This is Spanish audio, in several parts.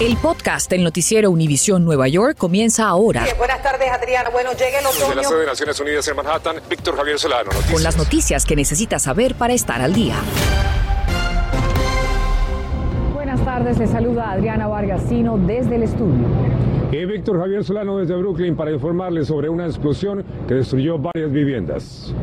El podcast del noticiero Univisión Nueva York comienza ahora. buenas tardes, Adriana. Bueno, llega el otoño. Desde la sede de Naciones Unidas en Manhattan, Víctor Javier Solano. Noticias. Con las noticias que necesitas saber para estar al día. Buenas tardes, le saluda Adriana Vargasino desde el estudio. Y Víctor Javier Solano desde Brooklyn para informarles sobre una explosión que destruyó varias viviendas.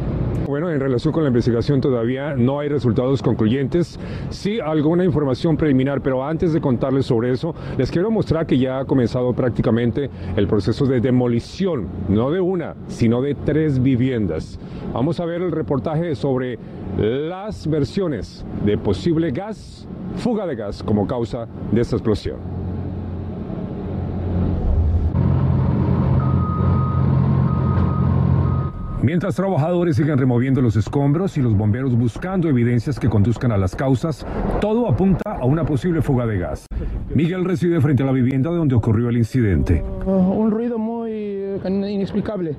Bueno, en relación con la investigación todavía no hay resultados concluyentes, sí alguna información preliminar, pero antes de contarles sobre eso, les quiero mostrar que ya ha comenzado prácticamente el proceso de demolición, no de una, sino de tres viviendas. Vamos a ver el reportaje sobre las versiones de posible gas, fuga de gas como causa de esta explosión. Mientras trabajadores siguen removiendo los escombros y los bomberos buscando evidencias que conduzcan a las causas, todo apunta a una posible fuga de gas. Miguel reside frente a la vivienda donde ocurrió el incidente. Uh, un ruido muy inexplicable.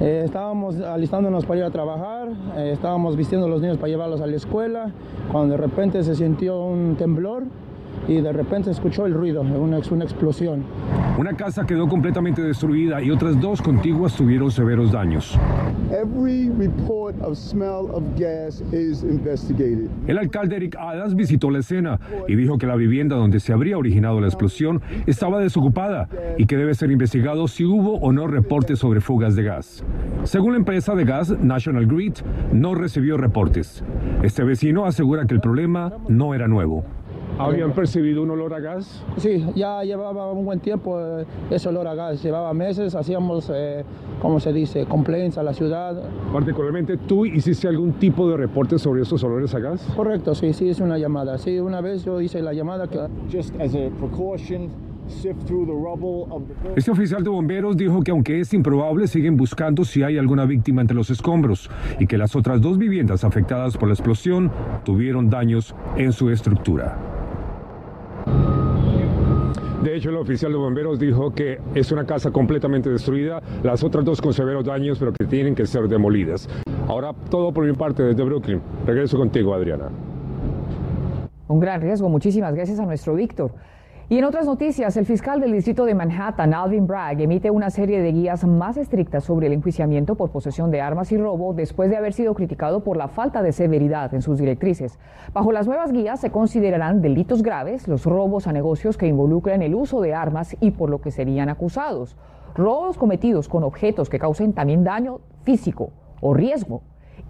Eh, estábamos alistándonos para ir a trabajar, eh, estábamos vistiendo a los niños para llevarlos a la escuela, cuando de repente se sintió un temblor y de repente se escuchó el ruido, una, una explosión. Una casa quedó completamente destruida y otras dos contiguas tuvieron severos daños. El alcalde Eric Adams visitó la escena y dijo que la vivienda donde se habría originado la explosión estaba desocupada y que debe ser investigado si hubo o no reportes sobre fugas de gas. Según la empresa de gas National Grid, no recibió reportes. Este vecino asegura que el problema no era nuevo. ¿Habían percibido un olor a gas? Sí, ya llevaba un buen tiempo eh, ese olor a gas. Llevaba meses, hacíamos, eh, ¿cómo se dice?, complaints a la ciudad. Particularmente, ¿tú hiciste algún tipo de reporte sobre estos olores a gas? Correcto, sí, sí, es una llamada. Sí, una vez yo hice la llamada que... Just as a precaution, este oficial de bomberos dijo que aunque es improbable, siguen buscando si hay alguna víctima entre los escombros y que las otras dos viviendas afectadas por la explosión tuvieron daños en su estructura. De hecho, el oficial de bomberos dijo que es una casa completamente destruida, las otras dos con severos daños, pero que tienen que ser demolidas. Ahora, todo por mi parte desde Brooklyn. Regreso contigo, Adriana. Un gran riesgo. Muchísimas gracias a nuestro Víctor. Y en otras noticias, el fiscal del distrito de Manhattan, Alvin Bragg, emite una serie de guías más estrictas sobre el enjuiciamiento por posesión de armas y robo después de haber sido criticado por la falta de severidad en sus directrices. Bajo las nuevas guías se considerarán delitos graves los robos a negocios que involucran el uso de armas y por lo que serían acusados. Robos cometidos con objetos que causen también daño físico o riesgo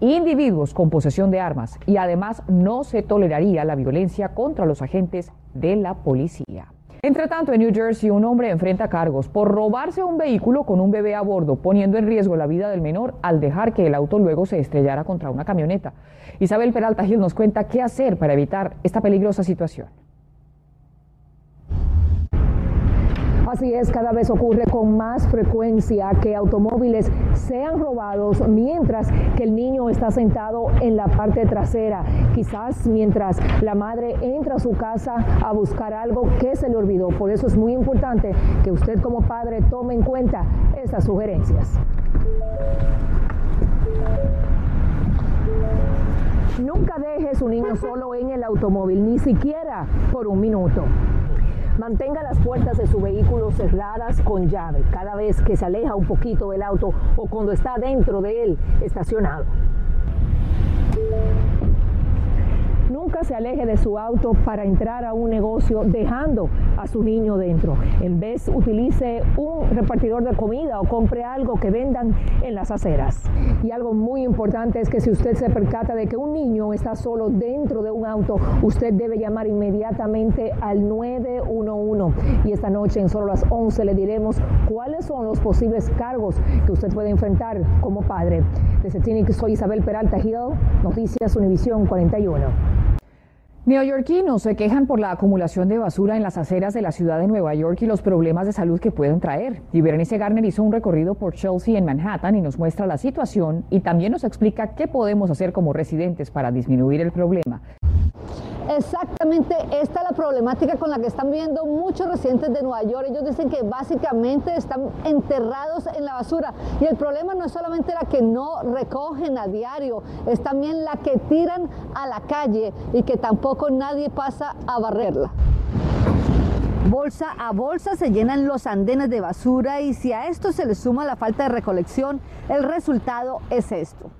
individuos con posesión de armas y además no se toleraría la violencia contra los agentes de la policía. Entre tanto, en New Jersey, un hombre enfrenta cargos por robarse un vehículo con un bebé a bordo, poniendo en riesgo la vida del menor al dejar que el auto luego se estrellara contra una camioneta. Isabel Peralta Gil nos cuenta qué hacer para evitar esta peligrosa situación. Así es, cada vez ocurre con más frecuencia que automóviles sean robados mientras que el niño está sentado en la parte trasera, quizás mientras la madre entra a su casa a buscar algo que se le olvidó. Por eso es muy importante que usted como padre tome en cuenta estas sugerencias. Nunca deje a su niño solo en el automóvil, ni siquiera por un minuto. Mantenga las puertas de su vehículo cerradas con llave cada vez que se aleja un poquito del auto o cuando está dentro de él estacionado. Nunca se aleje de su auto para entrar a un negocio dejando a su niño dentro. En vez utilice un repartidor de comida o compre algo que vendan en las aceras. Y algo muy importante es que si usted se percata de que un niño está solo dentro de un auto, usted debe llamar inmediatamente al 911. Y esta noche en solo las 11 le diremos cuáles son los posibles cargos que usted puede enfrentar como padre. Desde que soy Isabel Peralta Hill, Noticias Univisión 41. Neoyorquinos se quejan por la acumulación de basura en las aceras de la ciudad de Nueva York y los problemas de salud que pueden traer. Y Berenice Garner hizo un recorrido por Chelsea en Manhattan y nos muestra la situación y también nos explica qué podemos hacer como residentes para disminuir el problema. Exactamente esta es la problemática con la que están viviendo muchos residentes de Nueva York. Ellos dicen que básicamente están enterrados en la basura. Y el problema no es solamente la que no recogen a diario, es también la que tiran a la calle y que tampoco nadie pasa a barrerla. Bolsa a bolsa se llenan los andenes de basura y si a esto se le suma la falta de recolección, el resultado es esto.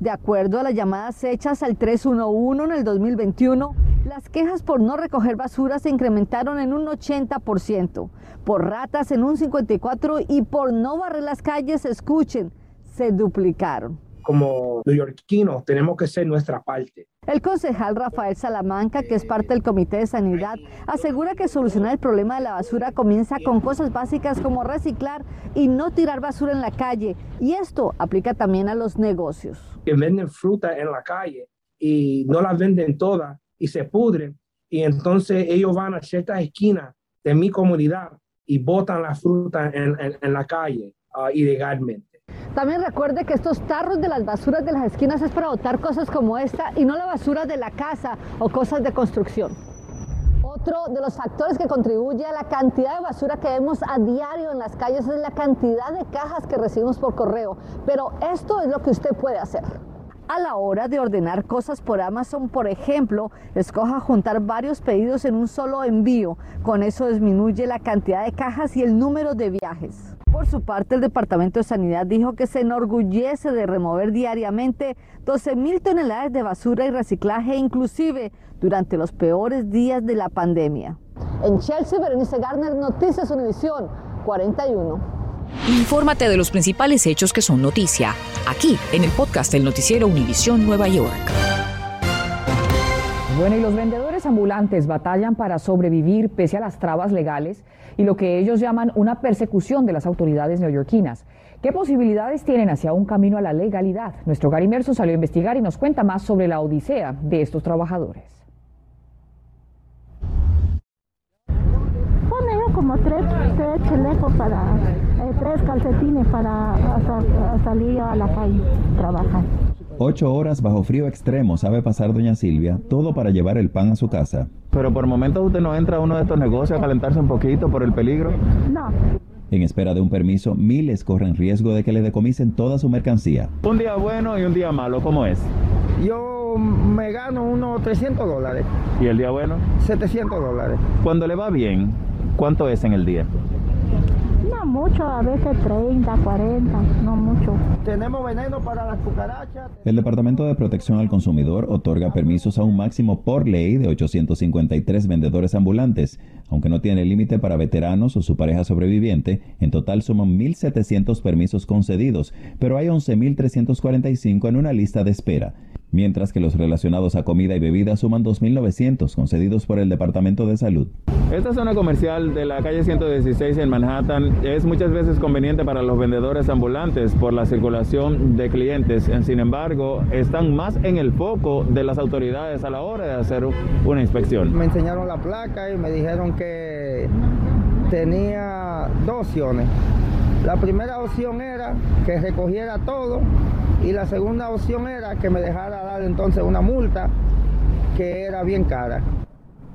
De acuerdo a las llamadas hechas al 311 en el 2021, las quejas por no recoger basura se incrementaron en un 80%, por ratas en un 54% y por no barrer las calles, escuchen, se duplicaron como neoyorquinos tenemos que ser nuestra parte. El concejal Rafael Salamanca, que es parte del Comité de Sanidad, asegura que solucionar el problema de la basura comienza con cosas básicas como reciclar y no tirar basura en la calle. Y esto aplica también a los negocios. Que venden fruta en la calle y no las venden todas y se pudren. Y entonces ellos van a ciertas esquinas de mi comunidad y botan la fruta en, en, la calle uh, ilegalmente. También recuerde que estos tarros de las basuras de las esquinas es para botar cosas como esta y no la basura de la casa o cosas de construcción. Otro de los factores que contribuye a la cantidad de basura que vemos a diario en las calles es la cantidad de cajas que recibimos por correo. Pero esto es lo que usted puede hacer. A la hora de ordenar cosas por Amazon, por ejemplo, escoja juntar varios pedidos en un solo envío. Con eso disminuye la cantidad de cajas y el número de viajes. Por su parte, el Departamento de Sanidad dijo que se enorgullece de remover diariamente 12 mil toneladas de basura y reciclaje, inclusive durante los peores días de la pandemia. En Chelsea, Berenice Garner, Noticias Univisión 41. Infórmate de los principales hechos que son noticia, aquí en el podcast del noticiero Univisión Nueva York. Bueno, y los vendedores ambulantes batallan para sobrevivir pese a las trabas legales y lo que ellos llaman una persecución de las autoridades neoyorquinas. ¿Qué posibilidades tienen hacia un camino a la legalidad? Nuestro Gary Merso salió a investigar y nos cuenta más sobre la odisea de estos trabajadores. Como tres, tres chalecos para, eh, tres calcetines para salir a la calle trabajar. Ocho horas bajo frío extremo sabe pasar doña Silvia, todo para llevar el pan a su casa. Pero por momentos usted no entra a uno de estos negocios a calentarse un poquito por el peligro. No. En espera de un permiso, miles corren riesgo de que le decomisen toda su mercancía. Un día bueno y un día malo, ¿cómo es? Yo me gano unos 300 dólares. ¿Y el día bueno? 700 dólares. Cuando le va bien, ¿Cuánto es en el día? No mucho, a veces 30, 40, no mucho. Tenemos veneno para las cucarachas. El Departamento de Protección al Consumidor otorga permisos a un máximo por ley de 853 vendedores ambulantes, aunque no tiene límite para veteranos o su pareja sobreviviente. En total suman 1.700 permisos concedidos, pero hay 11.345 en una lista de espera mientras que los relacionados a comida y bebida suman 2.900 concedidos por el Departamento de Salud. Esta zona comercial de la calle 116 en Manhattan es muchas veces conveniente para los vendedores ambulantes por la circulación de clientes. Sin embargo, están más en el foco de las autoridades a la hora de hacer una inspección. Me enseñaron la placa y me dijeron que tenía dos opciones. La primera opción era que recogiera todo y la segunda opción era que me dejara dar entonces una multa que era bien cara.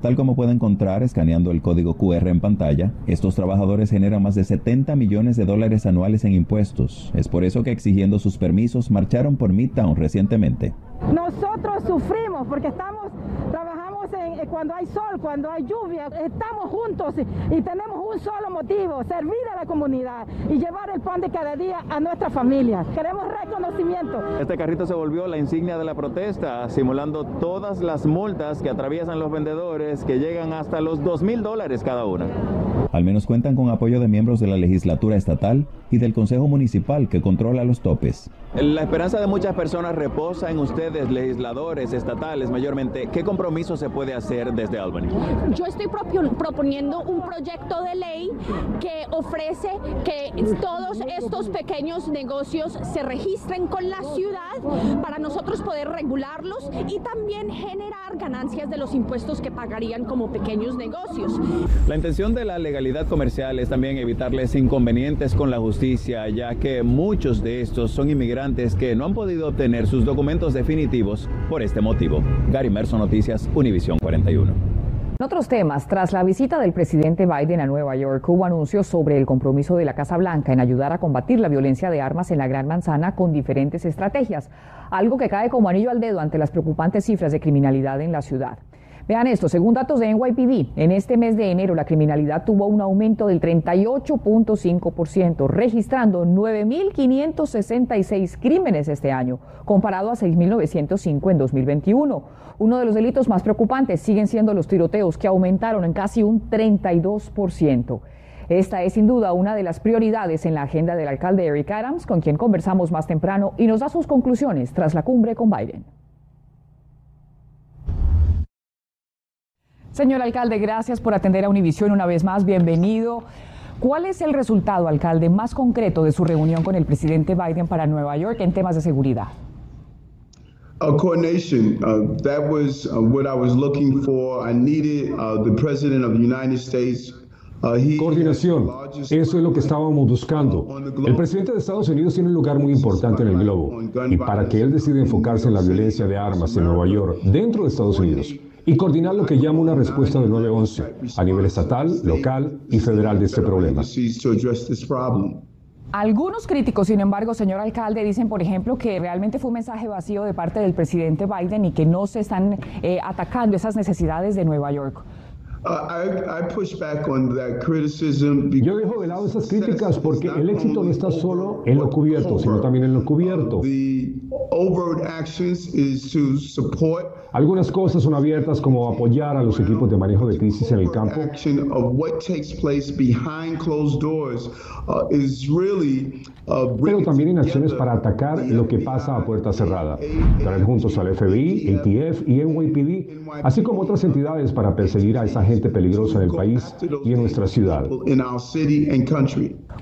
Tal como puede encontrar escaneando el código QR en pantalla, estos trabajadores generan más de 70 millones de dólares anuales en impuestos. Es por eso que exigiendo sus permisos marcharon por Midtown recientemente. Nosotros sufrimos porque estamos en, cuando hay sol, cuando hay lluvia, estamos juntos y, tenemos un solo motivo, servir a la comunidad y llevar el pan de cada día a nuestra familia. Queremos reconocimiento. Este carrito se volvió la insignia de la protesta, simulando todas las multas que atraviesan los vendedores que llegan hasta los 2 mil dólares cada una. Al menos cuentan con apoyo de miembros de la legislatura estatal y del Consejo Municipal que controla los topes. La esperanza de muchas personas reposa en ustedes, legisladores estatales mayormente. ¿Qué compromiso se puede hacer desde Albany? Yo estoy proponiendo un proyecto de ley que ofrece que todos estos pequeños negocios se registren con la ciudad para nosotros poder regularlos y también generar ganancias de los impuestos que pagarían como pequeños negocios. La intención de la legalidad comercial es también evitarles inconvenientes con la justicia, ya que muchos de estos son inmigrantes que no han podido obtener sus documentos definitivos por este motivo. Gary Merson Noticias, Univisión 41. En otros temas, tras la visita del presidente Biden a Nueva York, hubo anuncios sobre el compromiso de la Casa Blanca en ayudar a combatir la violencia de armas en la Gran Manzana con diferentes estrategias, algo que cae como anillo al dedo ante las preocupantes cifras de criminalidad en la ciudad. Vean esto, según datos de NYPD, en este mes de enero la criminalidad tuvo un aumento del 38.5%, registrando 9.566 crímenes este año, comparado a 6.905 en 2021. Uno de los delitos más preocupantes siguen siendo los tiroteos, que aumentaron en casi un 32%. Esta es sin duda una de las prioridades en la agenda del alcalde Eric Adams, con quien conversamos más temprano y nos da sus conclusiones tras la cumbre con Biden. Señor alcalde, gracias por atender a Univisión una vez más. Bienvenido. ¿Cuál es el resultado, alcalde, más concreto de su reunión con el presidente Biden para Nueva York en temas de seguridad? A coordination. Uh, that was uh, what I was looking for. I needed uh, the president of the United States Coordinación. Eso es lo que estábamos buscando. El presidente de Estados Unidos tiene un lugar muy importante en el globo. Y para que él decida enfocarse en la violencia de armas en Nueva York, dentro de Estados Unidos, y coordinar lo que llama una respuesta del 911 a nivel estatal, local y federal de este problema. Algunos críticos, sin embargo, señor alcalde, dicen, por ejemplo, que realmente fue un mensaje vacío de parte del presidente Biden y que no se están eh, atacando esas necesidades de Nueva York. Yo dejo de lado esas críticas porque el éxito no está solo en lo cubierto, sino también en lo cubierto. Algunas cosas son abiertas como apoyar a los equipos de manejo de crisis en el campo. Pero también en acciones para atacar lo que pasa a puerta cerrada. Traer juntos al FBI, ATF y NYPD, así como otras entidades para perseguir a esa gente peligrosa en el país y en nuestra ciudad.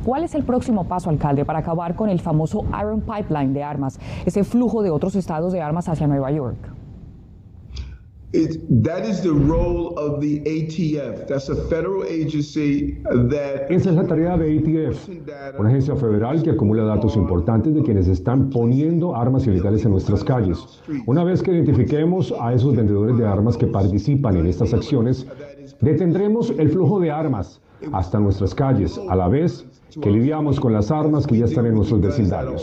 ¿Cuál es el próximo paso, alcalde, para acabar con el famoso Iron Pipeline de armas, ese flujo de otros estados de armas hacia Nueva York? It, that is the role of the ATF. That's a federal agency that Esa es la tarea de ATF, una agencia federal que acumula datos importantes de quienes están poniendo armas ilegales en nuestras calles. Una vez que identifiquemos a esos vendedores de armas que participan en estas acciones, detendremos el flujo de armas hasta nuestras calles, a la vez que lidiamos con las armas que ya están en nuestros vecindarios.